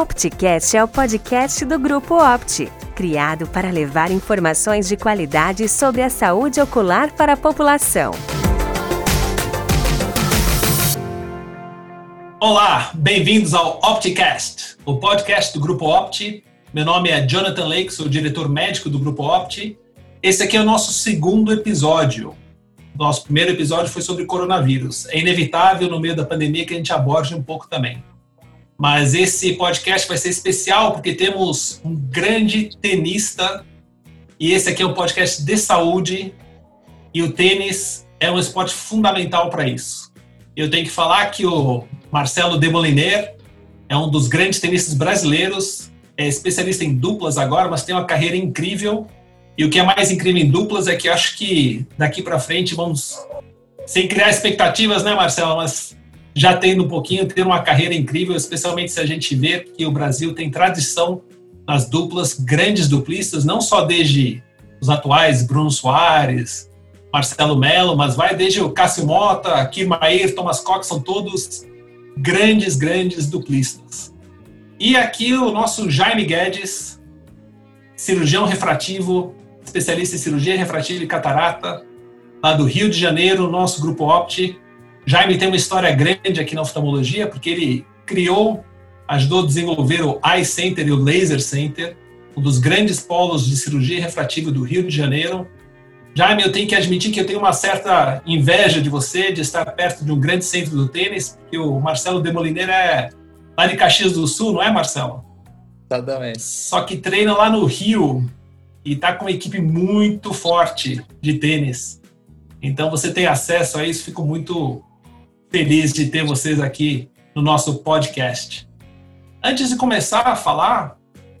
OptiCast é o podcast do Grupo Opti, criado para levar informações de qualidade sobre a saúde ocular para a população. Olá, bem-vindos ao OptiCast, o podcast do Grupo Opti. Meu nome é Jonathan Lake, sou diretor médico do Grupo Opti. Esse aqui é o nosso segundo episódio. Nosso primeiro episódio foi sobre coronavírus. É inevitável, no meio da pandemia, que a gente aborde um pouco também. Mas esse podcast vai ser especial porque temos um grande tenista e esse aqui é um podcast de saúde e o tênis é um esporte fundamental para isso. Eu tenho que falar que o Marcelo Demoliner é um dos grandes tenistas brasileiros, é especialista em duplas agora, mas tem uma carreira incrível. E o que é mais incrível em duplas é que acho que daqui para frente vamos, sem criar expectativas, né, Marcelo, mas já tendo um pouquinho, ter uma carreira incrível, especialmente se a gente vê que o Brasil tem tradição nas duplas, grandes duplistas, não só desde os atuais Bruno Soares, Marcelo Melo, mas vai desde o Cássio Mota, Kirmair, Thomas Cox, são todos grandes, grandes duplistas. E aqui o nosso Jaime Guedes, cirurgião refrativo, especialista em cirurgia refrativa e catarata, lá do Rio de Janeiro, nosso grupo Opti, Jaime tem uma história grande aqui na oftalmologia, porque ele criou, ajudou a desenvolver o Eye Center e o Laser Center, um dos grandes polos de cirurgia refrativa do Rio de Janeiro. Jaime, eu tenho que admitir que eu tenho uma certa inveja de você, de estar perto de um grande centro do tênis, porque o Marcelo Demoliner é lá de Caxias do Sul, não é, Marcelo? Exatamente. Só que treina lá no Rio e está com uma equipe muito forte de tênis. Então você tem acesso a isso, fico muito feliz de ter vocês aqui no nosso podcast. Antes de começar a falar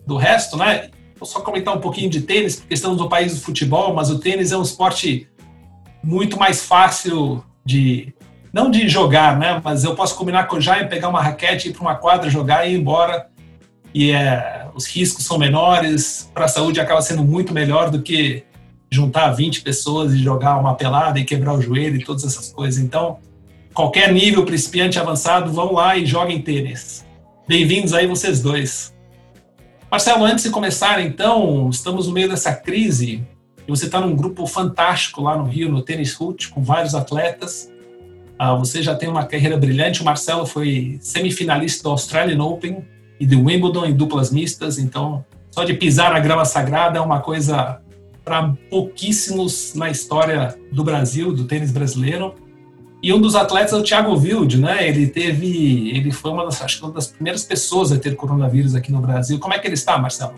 do resto, né? Vou só comentar um pouquinho de tênis, porque estamos no país do futebol, mas o tênis é um esporte muito mais fácil de não de jogar, né? Mas eu posso combinar com o Jaime, pegar uma raquete, ir para uma quadra, jogar e ir embora. E é, os riscos são menores, para a saúde acaba sendo muito melhor do que juntar 20 pessoas e jogar uma pelada e quebrar o joelho e todas essas coisas. Então, qualquer nível principiante avançado, vão lá e joguem tênis. Bem-vindos aí vocês dois. Marcelo, antes de começar, então, estamos no meio dessa crise e você está num grupo fantástico lá no Rio, no Tênis Root, com vários atletas. Ah, você já tem uma carreira brilhante. O Marcelo foi semifinalista do Australian Open e do Wimbledon em duplas mistas, então só de pisar na grama sagrada é uma coisa para pouquíssimos na história do Brasil, do tênis brasileiro. E um dos atletas é o Thiago Wilde, né? Ele teve, ele foi uma das, acho que uma das primeiras pessoas a ter coronavírus aqui no Brasil. Como é que ele está, Marcelo?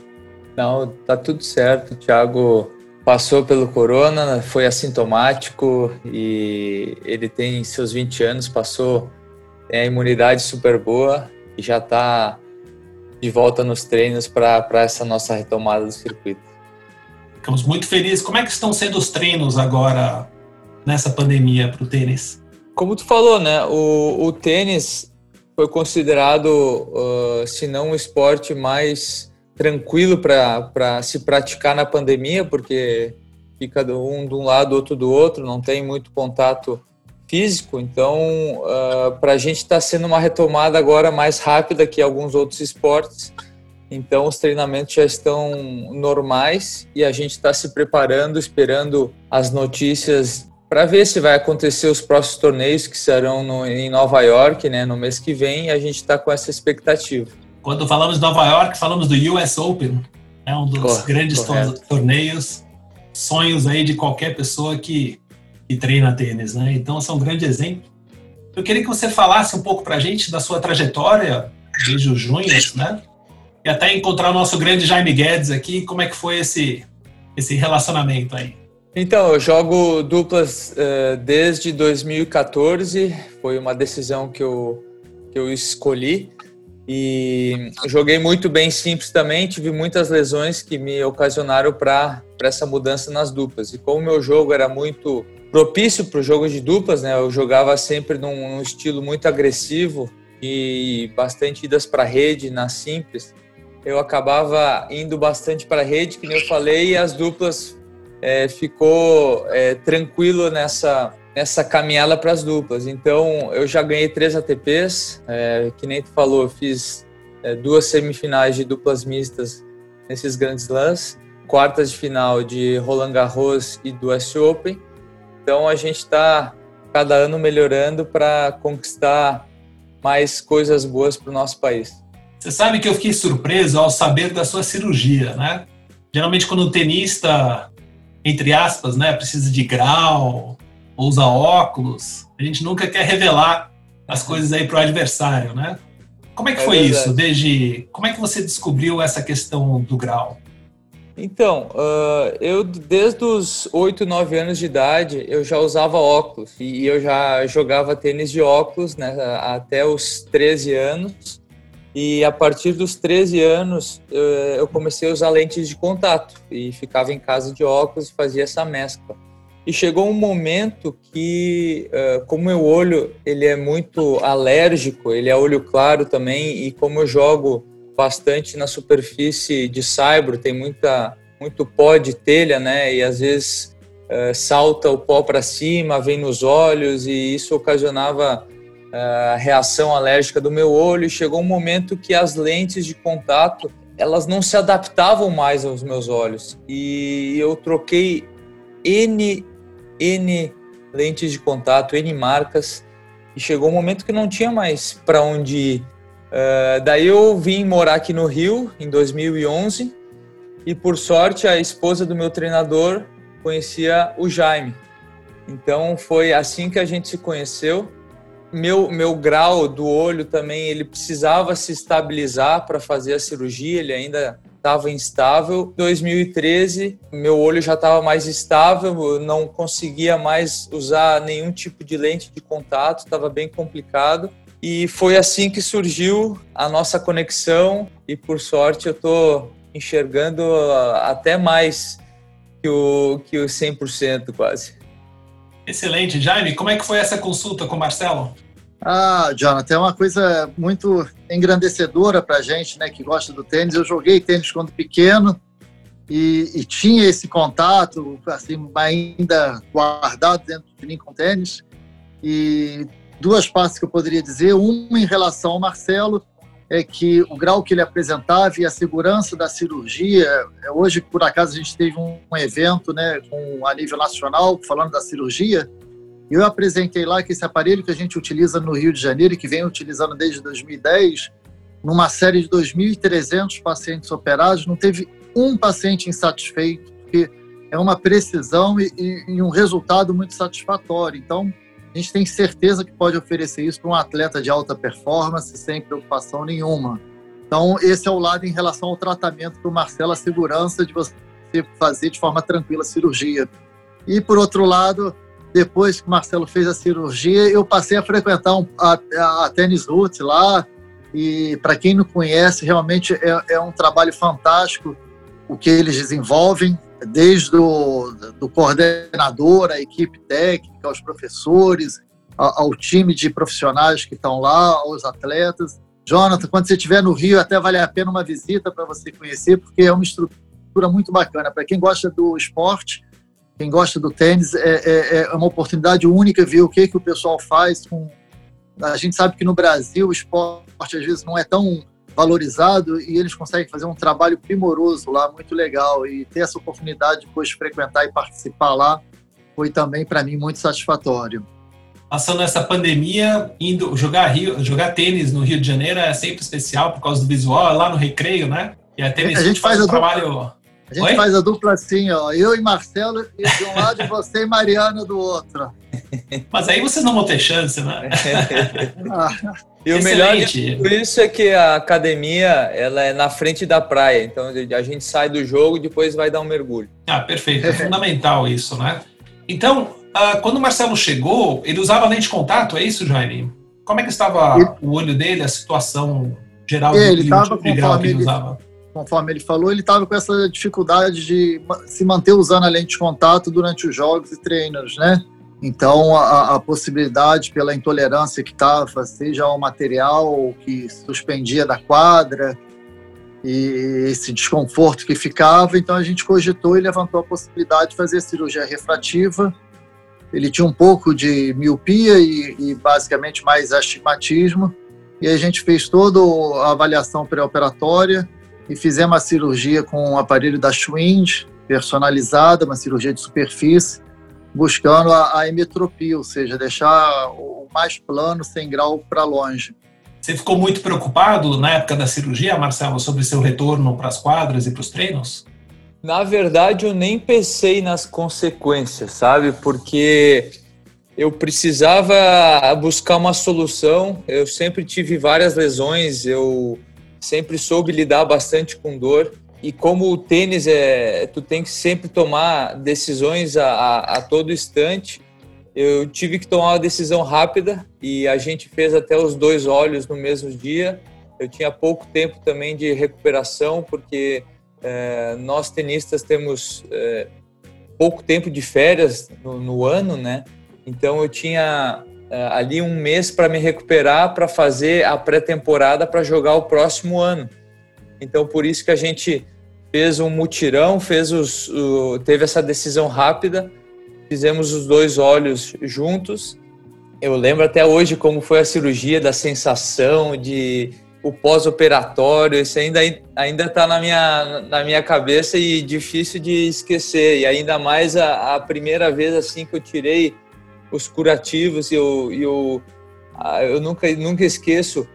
Não, tá tudo certo. O Thiago passou pelo corona, foi assintomático e ele tem seus 20 anos, passou tem a imunidade super boa e já está de volta nos treinos para essa nossa retomada do circuito. Ficamos muito felizes. Como é que estão sendo os treinos agora nessa pandemia para o tênis? Como tu falou, né? O, o tênis foi considerado, uh, se não um esporte mais tranquilo para se praticar na pandemia, porque fica um de um lado, outro do outro, não tem muito contato físico. Então, uh, para a gente está sendo uma retomada agora mais rápida que alguns outros esportes. Então, os treinamentos já estão normais e a gente está se preparando, esperando as notícias para ver se vai acontecer os próximos torneios que serão no, em Nova York, né, no mês que vem, e a gente está com essa expectativa. Quando falamos de Nova York, falamos do US Open, é um dos grandes correto. torneios, sonhos aí de qualquer pessoa que, que treina tênis, né? Então, é um grande exemplo. Eu queria que você falasse um pouco para a gente da sua trajetória desde o junho, né? E até encontrar o nosso grande Jaime Guedes aqui, como é que foi esse, esse relacionamento aí? Então, eu jogo duplas uh, desde 2014, foi uma decisão que eu, que eu escolhi. E joguei muito bem simples também, tive muitas lesões que me ocasionaram para essa mudança nas duplas. E como o meu jogo era muito propício para o jogo de duplas, né? Eu jogava sempre num, num estilo muito agressivo e bastante idas para rede na simples. Eu acabava indo bastante para rede, que eu falei, e as duplas é, ficou é, tranquilo nessa, nessa caminhada para as duplas. Então, eu já ganhei três ATPs, é, que nem tu falou, eu fiz é, duas semifinais de duplas mistas nesses grandes slams, quartas de final de Roland Garros e do US Open. Então a gente está cada ano melhorando para conquistar mais coisas boas para o nosso país. Você sabe que eu fiquei surpreso ao saber da sua cirurgia, né? Geralmente quando o tenista, entre aspas, né, precisa de grau, ou usa óculos, a gente nunca quer revelar as coisas aí para o adversário, né? Como é que é foi verdade. isso? Desde como é que você descobriu essa questão do grau? Então, uh, eu desde os 8, 9 anos de idade eu já usava óculos e eu já jogava tênis de óculos né, até os 13 anos. E a partir dos 13 anos eu comecei a usar lentes de contato e ficava em casa de óculos e fazia essa mescla. E chegou um momento que, como meu olho ele é muito alérgico, ele é olho claro também, e como eu jogo bastante na superfície de saibro, tem muita, muito pó de telha, né? E às vezes uh, salta o pó para cima, vem nos olhos, e isso ocasionava a reação alérgica do meu olho. Chegou um momento que as lentes de contato elas não se adaptavam mais aos meus olhos. E eu troquei N, N lentes de contato, N marcas, e chegou um momento que não tinha mais para onde ir. Uh, daí eu vim morar aqui no Rio em 2011 e por sorte a esposa do meu treinador conhecia o Jaime. Então foi assim que a gente se conheceu. Meu meu grau do olho também ele precisava se estabilizar para fazer a cirurgia, ele ainda estava instável. 2013, meu olho já estava mais estável, eu não conseguia mais usar nenhum tipo de lente de contato, estava bem complicado. E foi assim que surgiu a nossa conexão e por sorte eu estou enxergando até mais que o, que o 100% quase. Excelente. Jaime, como é que foi essa consulta com o Marcelo? Ah, Jonathan, é uma coisa muito engrandecedora para a gente, né, que gosta do tênis. Eu joguei tênis quando pequeno e, e tinha esse contato, assim, ainda guardado dentro de mim com tênis. E duas partes que eu poderia dizer. Uma em relação ao Marcelo, é que o grau que ele apresentava e a segurança da cirurgia. É, hoje, por acaso, a gente teve um, evento né, com, a nível nacional falando da cirurgia. E eu apresentei lá que esse aparelho que a gente utiliza no Rio de Janeiro e que vem utilizando desde 2010, numa série de 2.300 pacientes operados, não teve um paciente insatisfeito, porque é uma precisão e, e, e um resultado muito satisfatório. Então, gente tem certeza que pode oferecer isso para um atleta de alta performance sem preocupação nenhuma. Então, esse é o lado em relação ao tratamento para o Marcelo, a segurança de você fazer de forma tranquila a cirurgia. E, por outro lado, depois que o Marcelo fez a cirurgia, eu passei a frequentar um, a, a, a Tennis Root lá, e para quem não conhece, realmente é, é um trabalho fantástico o que eles desenvolvem desde o do coordenador, a equipe técnica, aos professores, ao, time de profissionais que estão lá, aos atletas. Jonathan, quando você estiver no Rio, até vale a pena uma visita para você conhecer, porque é uma estrutura muito bacana. Para quem gosta do esporte, quem gosta do tênis, é, é, é, uma oportunidade única ver o que, que o pessoal faz com. A gente sabe que no Brasil o esporte às vezes não é tão valorizado e eles conseguem fazer um trabalho primoroso lá, muito legal. E ter essa oportunidade depois de frequentar e participar lá foi também para mim muito satisfatório. Passando essa pandemia, indo jogar Rio, jogar tênis no Rio de Janeiro é sempre especial por causa do visual, é lá no recreio, né? E a tênis a gente faz, faz um trabalho a gente Oi? faz a dupla assim, ó. Eu e Marcelo de um lado e você e Mariana do outro. Mas aí vocês não vão ter chance, né? e o melhor de tudo isso é que a academia ela é na frente da praia. Então a gente sai do jogo e depois vai dar um mergulho. Ah, perfeito. É fundamental isso, né? Então, uh, quando o Marcelo chegou, ele usava lente de contato, é isso, Jaime? Como é que estava ele... o olho dele, a situação geral é, ele estava com grau que ele usava? conforme ele falou, ele estava com essa dificuldade de se manter usando a lente de contato durante os jogos e treinos, né? Então, a, a possibilidade pela intolerância que estava, seja ao material que suspendia da quadra, e esse desconforto que ficava, então a gente cogitou e levantou a possibilidade de fazer cirurgia refrativa. Ele tinha um pouco de miopia e, e basicamente mais astigmatismo, e a gente fez toda a avaliação pré-operatória e fizemos a cirurgia com o aparelho da Schwind, personalizada, uma cirurgia de superfície, buscando a, a emetropia, ou seja, deixar o mais plano, 100 graus para longe. Você ficou muito preocupado na época da cirurgia, Marcelo, sobre seu retorno para as quadras e para os treinos? Na verdade, eu nem pensei nas consequências, sabe? Porque eu precisava buscar uma solução. Eu sempre tive várias lesões, eu sempre soube lidar bastante com dor. E como o tênis é, tu tem que sempre tomar decisões a, a, a todo instante. Eu tive que tomar uma decisão rápida e a gente fez até os dois olhos no mesmo dia. Eu tinha pouco tempo também de recuperação porque é, nós tenistas temos é, pouco tempo de férias no, no ano, né? Então eu tinha uh, ali um mês para me recuperar para fazer a pré-temporada para jogar o próximo ano. Então por isso que a gente fez um mutirão, fez os, uh, teve essa decisão rápida, fizemos os dois olhos juntos. Eu lembro até hoje como foi a cirurgia, da sensação de o pós-operatório, isso ainda ainda está na minha na minha cabeça e difícil de esquecer. E ainda mais a, a primeira vez assim que eu tirei os curativos e eu, eu, eu nunca, nunca esqueço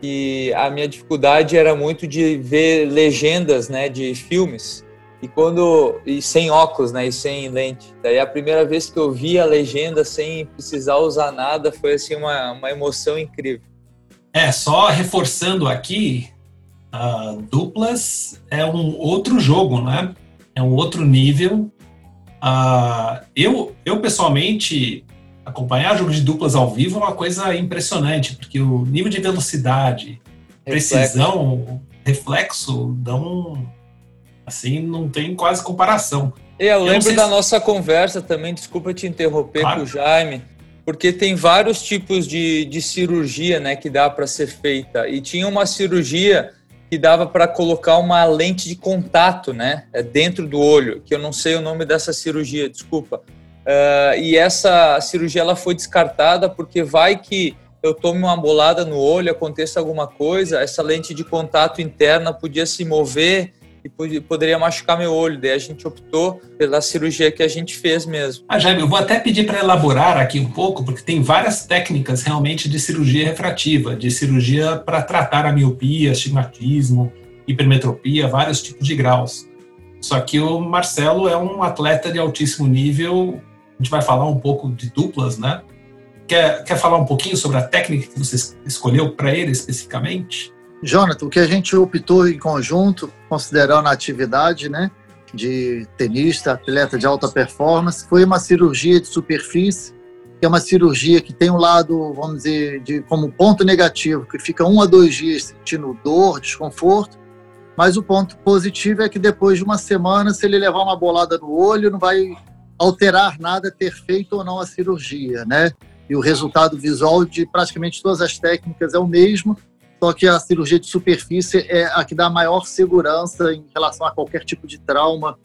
que a minha dificuldade era muito de ver legendas né, de filmes e quando e sem óculos né, e sem lente. Daí a primeira vez que eu vi a legenda sem precisar usar nada foi assim uma, uma emoção incrível. É, só reforçando aqui, uh, duplas é um outro jogo, né? É um outro nível. Uh, eu, eu pessoalmente acompanhar jogos de duplas ao vivo é uma coisa impressionante, porque o nível de velocidade, precisão, reflexo, dão. Assim, não tem quase comparação. Eu, eu lembro da se... nossa conversa também, desculpa te interromper claro. com o Jaime, porque tem vários tipos de, de cirurgia né, que dá para ser feita. E tinha uma cirurgia que dava para colocar uma lente de contato né, dentro do olho, que eu não sei o nome dessa cirurgia, desculpa. Uh, e essa cirurgia ela foi descartada porque vai que eu tome uma bolada no olho, aconteça alguma coisa, essa lente de contato interna podia se mover e poderia machucar meu olho. Daí a gente optou pela cirurgia que a gente fez mesmo. Ah, Jaime, eu vou até pedir para elaborar aqui um pouco, porque tem várias técnicas realmente de cirurgia refrativa, de cirurgia para tratar a miopia, astigmatismo, hipermetropia, vários tipos de graus. Só que o Marcelo é um atleta de altíssimo nível a gente vai falar um pouco de duplas, né? Quer, quer falar um pouquinho sobre a técnica que você escolheu para ele especificamente? Jonathan, o que a gente optou em conjunto, considerando a atividade, né, de tenista, atleta de alta performance, foi uma cirurgia de superfície, que é uma cirurgia que tem um lado, vamos dizer, de, como ponto negativo, que fica um a dois dias sentindo dor, desconforto, mas o ponto positivo é que depois de uma semana, se ele levar uma bolada no olho, não vai alterar nada ter feito ou não a cirurgia, né? E o resultado visual de praticamente todas as técnicas é o mesmo, só que a cirurgia de superfície é a que dá maior segurança em relação a qualquer tipo de trauma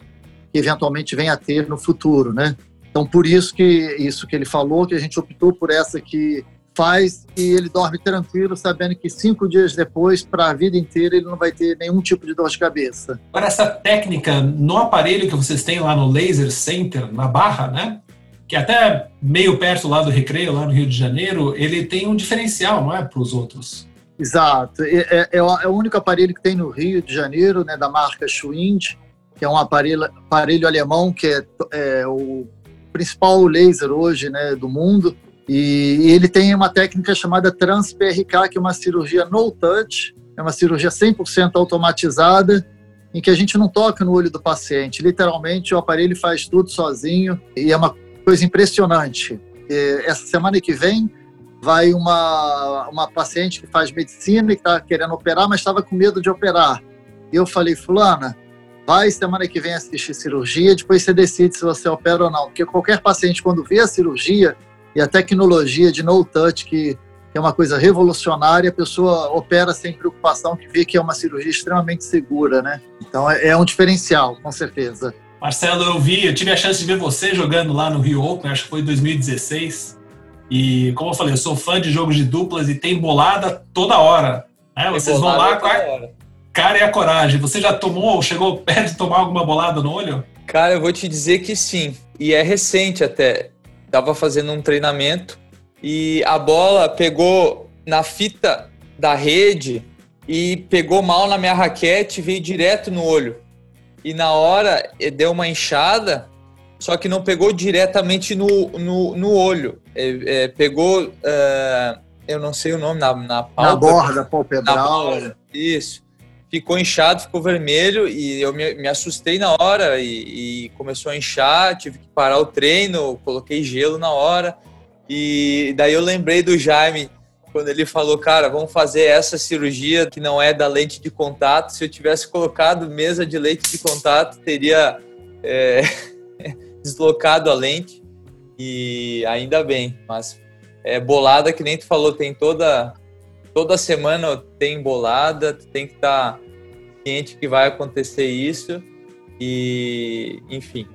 que eventualmente venha a ter no futuro, né? Então, por isso que isso que ele falou, que a gente optou por essa que faz e ele dorme tranquilo, sabendo que cinco dias depois, para a vida inteira, ele não vai ter nenhum tipo de dor de cabeça. Para essa técnica, no aparelho que vocês têm lá no Laser Center, na Barra, né? Que é até meio perto lá do Recreio, lá no Rio de Janeiro, ele tem um diferencial, não é, para os outros? Exato. É, é, é, o único aparelho que tem no Rio de Janeiro, né, da marca Schwind, que é um aparelho, aparelho alemão que é, é o principal laser hoje né, do mundo e, ele tem uma técnica chamada Trans-PRK, que é uma cirurgia no touch, é uma cirurgia 100% automatizada, em que a gente não toca no olho do paciente. Literalmente, o aparelho faz tudo sozinho e é uma coisa impressionante. Essa semana que vem vai uma, uma paciente que faz medicina e está querendo operar, mas estava com medo de operar. E eu falei, fulana, vai semana que vem assistir cirurgia, depois você decide se você opera ou não. Porque qualquer paciente, quando vê a cirurgia, e a tecnologia de no touch, que é uma coisa revolucionária, a pessoa opera sem preocupação, que vê que é uma cirurgia extremamente segura, né? Então é, é um diferencial, com certeza. Marcelo, eu vi, eu tive a chance de ver você jogando lá no Rio Open, acho que foi em 2016. E como eu falei, eu sou fã de jogos de duplas e tem bolada toda hora. Né? Vocês vão lá com a cara e a coragem. Você já tomou ou chegou perto de tomar alguma bolada no olho? Cara, eu vou te dizer que sim. E é recente até. Tava fazendo um treinamento e a bola pegou na fita da rede e pegou mal na minha raquete e veio direto no olho. E na hora eh, deu uma inchada, só que não pegou diretamente no, no, no olho. É, é, pegou, uh, eu não sei o nome, na, na pálpebra. Na borda palpebral. Na borda, isso. Ficou inchado, ficou vermelho e eu me, me assustei na hora e, e, começou a inchar, tive que parar o treino, coloquei gelo na hora. E daí eu lembrei do Jaime, quando ele falou, cara, vamos fazer essa cirurgia que não é da lente de contato. Se eu tivesse colocado mesa de lente de contato, teria é, deslocado a lente e ainda bem. Mas é bolada que nem tu falou, tem toda toda semana tem bolada, tu tem que estar tá ciente que vai acontecer isso e enfim.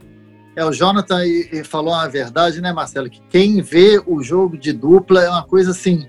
É, o Jonathan falou a verdade, né, Marcelo? Que quem vê o jogo de dupla é uma coisa assim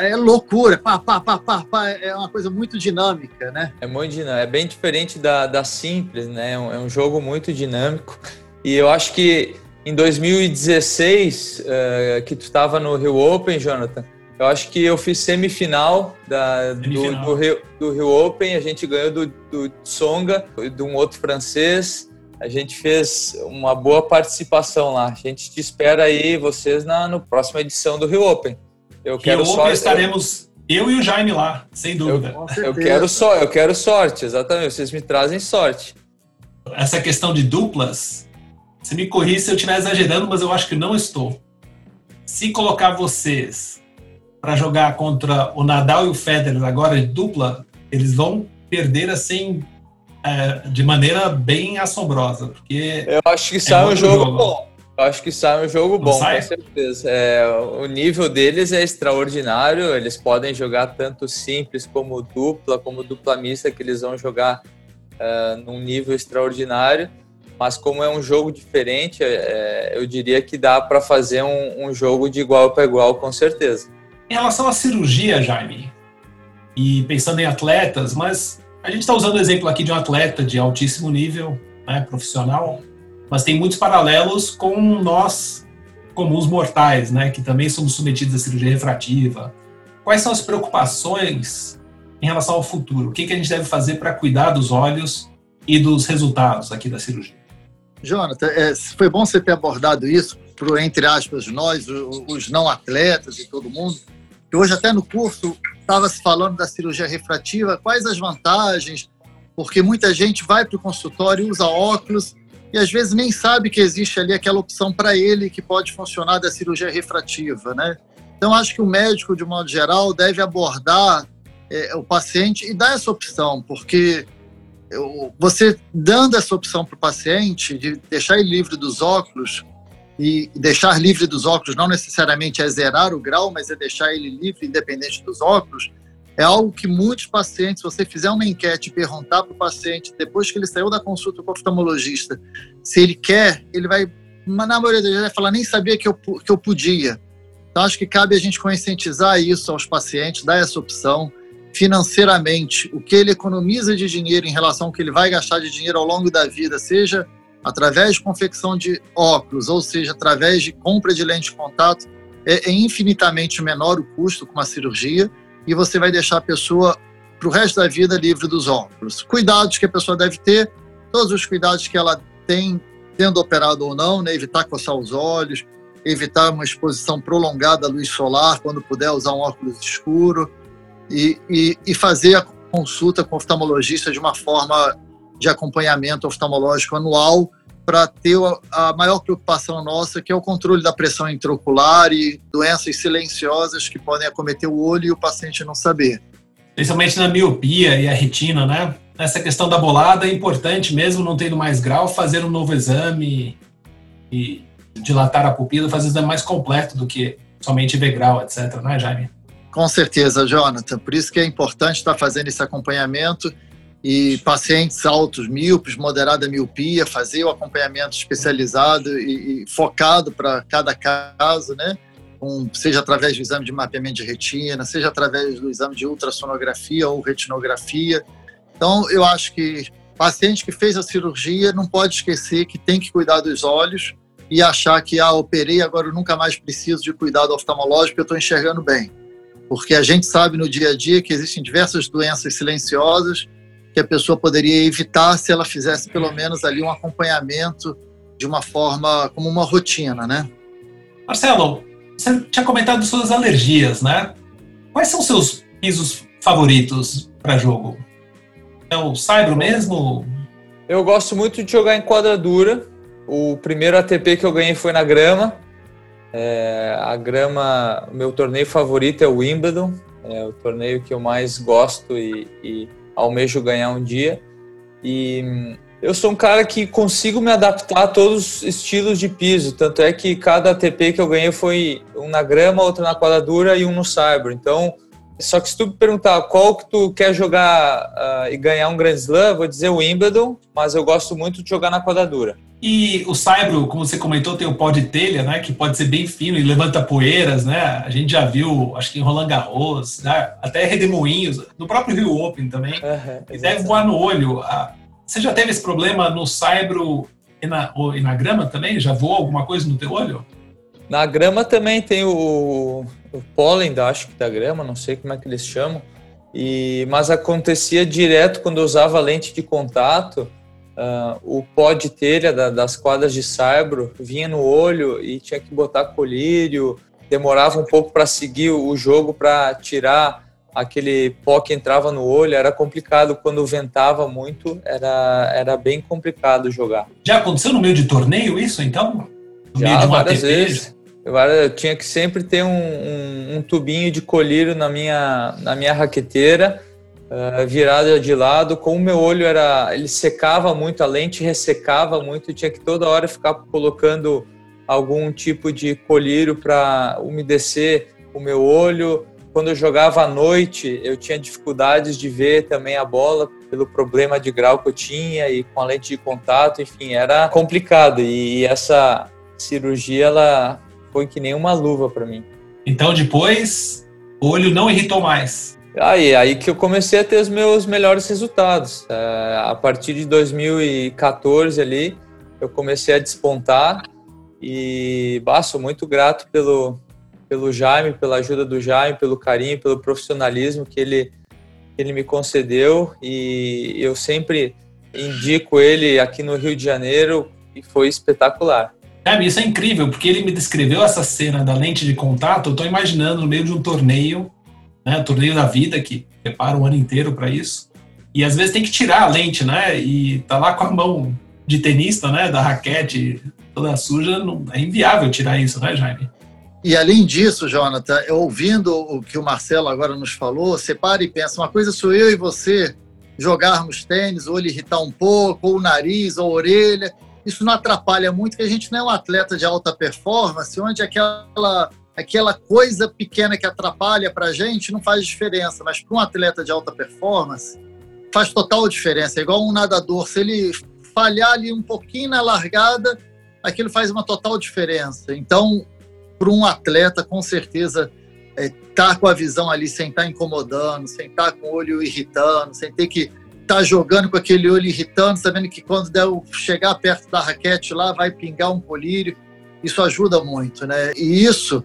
é loucura, pá, pá, pá, pá, pá, é uma coisa muito dinâmica, né? É muito dinâmico, é bem diferente da, da simples, né? É um, é um jogo muito dinâmico e eu acho que em 2016, uh, eh, que tu estava no Rio Open, Jonathan, eu acho que eu fiz semifinal, da, semifinal. Do, do, Rio, do Rio Open, a gente ganhou do, do Tsonga, de um outro francês, a gente fez uma boa participação lá. A gente te espera aí, vocês, na no próxima edição do Rio Open. Eu quero só estaremos eu e o Jaime lá, sem dúvida. Eu, eu quero só, eu quero sorte, exatamente. Vocês me trazem sorte. Essa questão de duplas, você me corrija se eu estiver exagerando, mas eu acho que não estou. Se colocar vocês para jogar contra o Nadal e o Federer agora de dupla, eles vão perder assim é, de maneira bem assombrosa, porque eu acho que sai é um jogo, jogo bom. Eu acho que sai um jogo bom, com certeza. É, o nível deles é extraordinário. Eles podem jogar tanto simples como dupla, como dupla mista, que eles vão jogar uh, num nível extraordinário. Mas como é um jogo diferente, é, eu diria que dá para fazer um, um, jogo de igual para igual, com certeza. Em relação à cirurgia, Jaime, e pensando em atletas, mas a gente está usando o exemplo aqui de um atleta de altíssimo nível, né, profissional, mas tem muitos paralelos com nós comuns mortais, né, que também somos submetidos à cirurgia refrativa. Quais são as preocupações em relação ao futuro? O que, que a gente deve fazer para cuidar dos olhos e dos resultados aqui da cirurgia? Jonathan, é, foi bom você ter abordado isso para, entre aspas, nós, os não atletas e todo mundo, que hoje até no curso estava se falando da cirurgia refrativa, quais as vantagens, porque muita gente vai para o consultório, usa óculos e às vezes nem sabe que existe ali aquela opção para ele que pode funcionar da cirurgia refrativa, né? Então acho que o médico, de modo geral, deve abordar é, o paciente e dar essa opção, porque você dando essa opção para o paciente de deixar ele livre dos óculos e deixar livre dos óculos não necessariamente é zerar o grau, mas é deixar ele livre independente dos óculos, é algo que muitos pacientes, se você fizer uma enquete e perguntar para o paciente, depois que ele saiu da consulta com o oftalmologista, se ele quer, ele vai, na maioria das vezes, vai falar, nem sabia que eu, que eu podia. Então, acho que cabe a gente conscientizar isso aos pacientes, dar essa opção financeiramente, o que ele economiza de dinheiro em relação ao que ele vai gastar de dinheiro ao longo da vida, seja através de confecção de óculos, ou seja, através de compra de lente de contato, é, é infinitamente menor o custo com uma cirurgia e você vai deixar a pessoa para o resto da vida livre dos óculos. Cuidados que a pessoa deve ter, todos os cuidados que ela tem, tendo operado ou não, né? evitar coçar os olhos, evitar uma exposição prolongada à luz solar, quando puder usar um óculos escuro, e, e, e fazer a consulta com o oftalmologista de uma forma de acompanhamento oftalmológico anual, para ter a maior preocupação nossa, que é o controle da pressão intraocular e doenças silenciosas que podem acometer o olho e o paciente não saber. Principalmente na miopia e a retina, né? Essa questão da bolada é importante, mesmo não tendo mais grau, fazer um novo exame e dilatar a pupila, fazer um exame mais completo do que somente ver grau, etc, né, Jaime? Com certeza, Jonathan. Por isso que é importante estar fazendo esse acompanhamento e pacientes altos, míopes, moderada miopia, fazer o acompanhamento especializado e, e focado para cada caso, né? um, seja através do exame de mapeamento de retina, seja através do exame de ultrassonografia ou retinografia. Então, eu acho que paciente que fez a cirurgia não pode esquecer que tem que cuidar dos olhos e achar que, ah, operei, agora eu nunca mais preciso de cuidado oftalmológico, eu estou enxergando bem. Porque a gente sabe no dia a dia que existem diversas doenças silenciosas que a pessoa poderia evitar se ela fizesse pelo menos ali um acompanhamento de uma forma como uma rotina, né? Marcelo, você tinha comentado suas alergias, né? Quais são seus pisos favoritos para jogo? É o Saibro mesmo? Eu gosto muito de jogar em quadradura. O primeiro ATP que eu ganhei foi na grama. É, a grama, o meu torneio favorito é o Wimbledon. É o torneio que eu mais gosto e, e almejo ganhar um dia. E eu sou um cara que consigo me adaptar a todos os estilos de piso. Tanto é que cada ATP que eu ganhei foi um na grama, outro na quadradura e um no cyber. Então, só que se tu perguntar qual que tu quer jogar uh, e ganhar um Grand Slam, vou dizer o Wimbledon, mas eu gosto muito de jogar na quadradura. E o Saibro, como você comentou, tem o pó de telha, né, que pode ser bem fino e levanta poeiras, né? A gente já viu, acho que em Roland Garros, né? até Redemoinhos, no próprio Rio Open também, uhum, e deve voar no olho. Ah, você já teve esse problema no Saibro e na, e na grama também? Já voou alguma coisa no teu olho? Na grama também tem o, o pólen, da, acho que da grama, não sei como é que eles chamam, e, mas acontecia direto quando eu usava lente de contato, Uh, o pó de telha da, das quadras de saibro vinha no olho e tinha que botar colírio, demorava um pouco para seguir o jogo para tirar aquele pó que entrava no olho, era complicado quando ventava muito, era, era bem complicado jogar. Já aconteceu no meio de torneio isso então? No Já, meio de várias vezes. Eu, eu, tinha que sempre ter um, um, um tubinho de colírio na minha, na minha raqueteira uh, virada de lado, como o meu olho era, ele secava muito, a lente ressecava muito, tinha que toda hora ficar colocando algum tipo de colírio para umedecer o meu olho. Quando eu jogava à noite, eu tinha dificuldades de ver também a bola pelo problema de grau que eu tinha e com a lente de contato, enfim, era complicado. E essa cirurgia ela foi que nem uma luva para mim. Então depois o olho não irritou mais. Aí, aí que eu comecei a ter os meus melhores resultados. É, a partir de 2014 ali, eu comecei a despontar e bah, sou muito grato pelo, pelo Jaime, pela ajuda do Jaime, pelo carinho, pelo profissionalismo que ele, ele me concedeu e eu sempre indico ele aqui no Rio de Janeiro e foi espetacular. É, isso é incrível, porque ele me descreveu essa cena da lente de contato, eu estou imaginando no meio de um torneio né? Torneio da vida que prepara um ano inteiro para isso. E às vezes tem que tirar a lente, né? E tá lá com a mão de tenista, né? Da raquete toda suja, não, é inviável tirar isso, né, Jaime? E além disso, Jonathan, ouvindo o que o Marcelo agora nos falou, você para e pensa, uma coisa sou eu e você jogarmos tênis, ou ele irritar um pouco, ou o nariz, ou a orelha, isso não atrapalha muito, que a gente não é um atleta de alta performance, onde aquela aquela coisa pequena que atrapalha para a gente não faz diferença, mas para um atleta de alta performance faz total diferença. É igual um nadador, se ele falhar ali um pouquinho na largada, aquilo faz uma total diferença. Então, para um atleta, com certeza, estar é, tá com a visão ali sem estar tá incomodando, sem estar tá com o olho irritando, sem ter que estar jogando com aquele olho irritando, sabendo que quando der chegar perto da raquete lá, vai pingar um colírio. Isso ajuda muito, né? E isso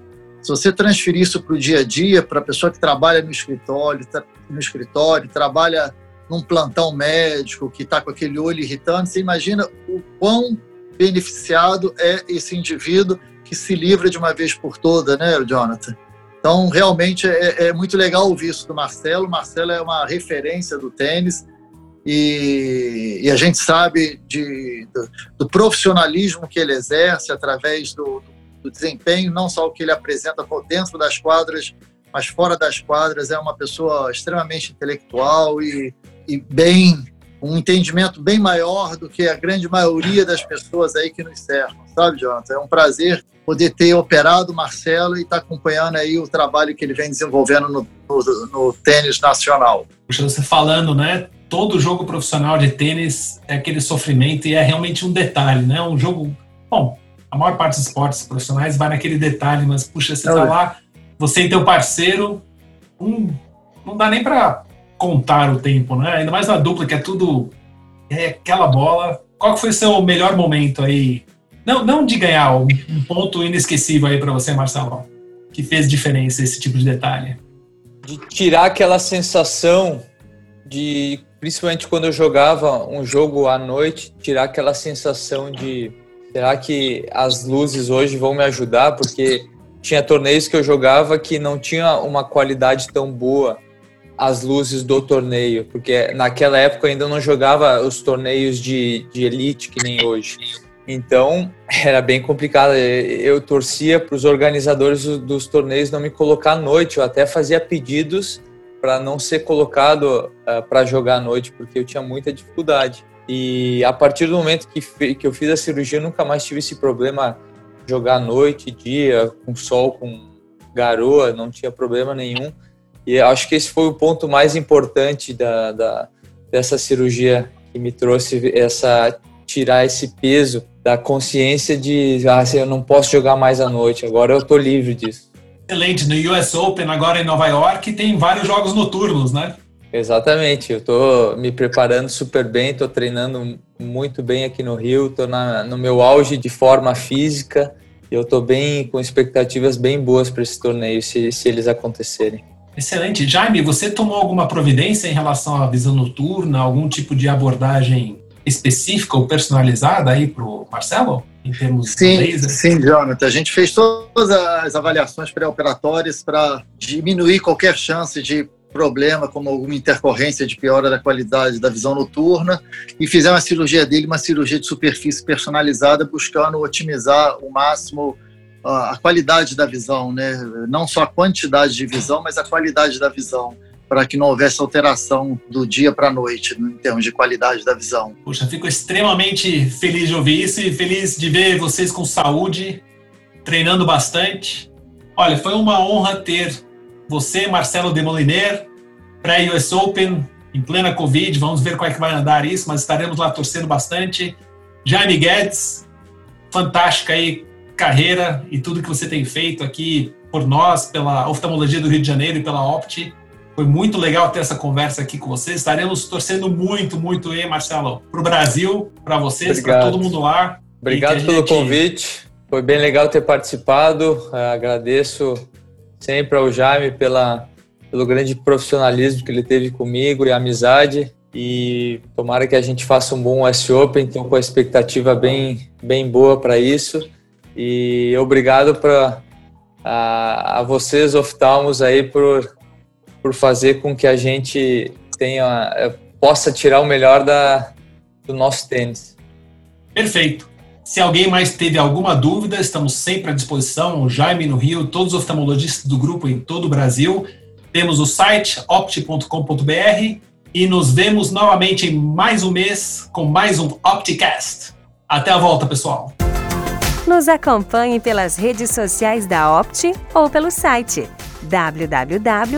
se você transferir isso para o dia a dia, para a pessoa que trabalha no escritório, no escritório, trabalha num plantão médico, que está com aquele olho irritante, você imagina o quão beneficiado é esse indivíduo que se livra de uma vez por toda, né, Jonathan? Então, realmente é, é muito legal ouvir isso do Marcelo. Marcelo é uma referência do tênis e, e a gente sabe de, do, do, profissionalismo que ele exerce através do, do do desempenho, não só o que ele apresenta dentro das quadras, mas fora das quadras. É uma pessoa extremamente intelectual e, e bem um entendimento bem maior do que a grande maioria das pessoas aí que nos cercam, sabe, Jonathan? É um prazer poder ter operado o Marcelo e estar tá acompanhando aí o trabalho que ele vem desenvolvendo no, no, no tênis nacional. Puxa, você falando, né? Todo jogo profissional de tênis é aquele sofrimento e é realmente um detalhe, né? Um jogo, bom, a maior parte dos esportes profissionais vai naquele detalhe, mas puxa, você tá lá, você e teu parceiro, um, não dá nem para contar o tempo, né? Ainda mais na dupla, que é tudo é aquela bola. Qual que foi o seu melhor momento aí? Não, não de ganhar, um ponto inesquecível aí para você, Marcelo, que fez diferença esse tipo de detalhe. De tirar aquela sensação de, principalmente quando eu jogava um jogo à noite, tirar aquela sensação de será que as luzes hoje vão me ajudar? Porque tinha torneios que eu jogava que não tinha uma qualidade tão boa as luzes do torneio, porque naquela época eu ainda não jogava os torneios de, de elite que nem hoje. Então era bem complicado. Eu torcia para os organizadores dos torneios não me colocar à noite. Eu até fazia pedidos para não ser colocado uh, eh, para jogar à noite, porque eu tinha muita dificuldade. E a partir do momento que, que eu fiz a cirurgia, eu nunca mais tive esse problema jogar noite, dia, com sol, com garoa, não tinha problema nenhum. E acho que esse foi o ponto mais importante da, da dessa cirurgia que me trouxe essa tirar esse peso da consciência de ah, eu não posso jogar mais à noite, agora eu tô livre disso. Excelente, no US Open agora em Nova York tem vários jogos noturnos, né? Exatamente, eu tô me preparando super bem, tô treinando muito bem aqui no Rio, tô na, no meu auge de forma física e eu tô bem com expectativas bem boas para esse torneio se, se eles acontecerem. Excelente. Jaime, você tomou alguma providência em relação à visão noturna, algum tipo de abordagem específica ou personalizada aí para o Marcelo? Em termos sim, de? Sim, Jonathan. A gente fez todas as avaliações pré-operatórias para diminuir qualquer chance de problema, como alguma intercorrência de piora da qualidade da visão noturna, e fizemos a cirurgia dele, uma cirurgia de superfície personalizada, buscando otimizar o máximo a qualidade da visão, né? não só a quantidade de visão, mas a qualidade da visão para que não houvesse alteração do dia para a noite em termos de qualidade da visão. Puxa, fico extremamente feliz de ouvir isso e feliz de ver vocês com saúde, treinando bastante. Olha, foi uma honra ter você, Marcelo Demoliner, pré-US Open, em plena Covid. Vamos ver como é que vai andar isso, mas estaremos lá torcendo bastante. Jaime Guedes, fantástica aí carreira e tudo que você tem feito aqui por nós, pela oftalmologia do Rio de Janeiro e pela Opti. Foi muito legal ter essa conversa aqui com vocês. Estaremos torcendo muito, muito, hein, Marcelo, para o Brasil, para vocês, para todo mundo lá. Obrigado pelo gente... convite. Foi bem legal ter participado. É, agradeço sempre ao Jaime pela, pelo grande profissionalismo que ele teve comigo e amizade. E tomara que a gente faça um bom S Open. Estou com a expectativa bem, bem boa para isso. E obrigado pra, a, a vocês, oftalmos, aí, por por fazer com que a gente tenha eh, possa tirar o melhor da, do nosso tênis. Perfeito. Se alguém mais teve alguma dúvida, estamos sempre à disposição. O Jaime no Rio, todos os oftalmologistas do grupo em todo o Brasil. Temos o site opt.com.br e nos vemos novamente em mais um mês com mais um OptiCast. Até a volta, pessoal. Nos acompanhe pelas redes sociais da Opt ou pelo site www.opt.com.br.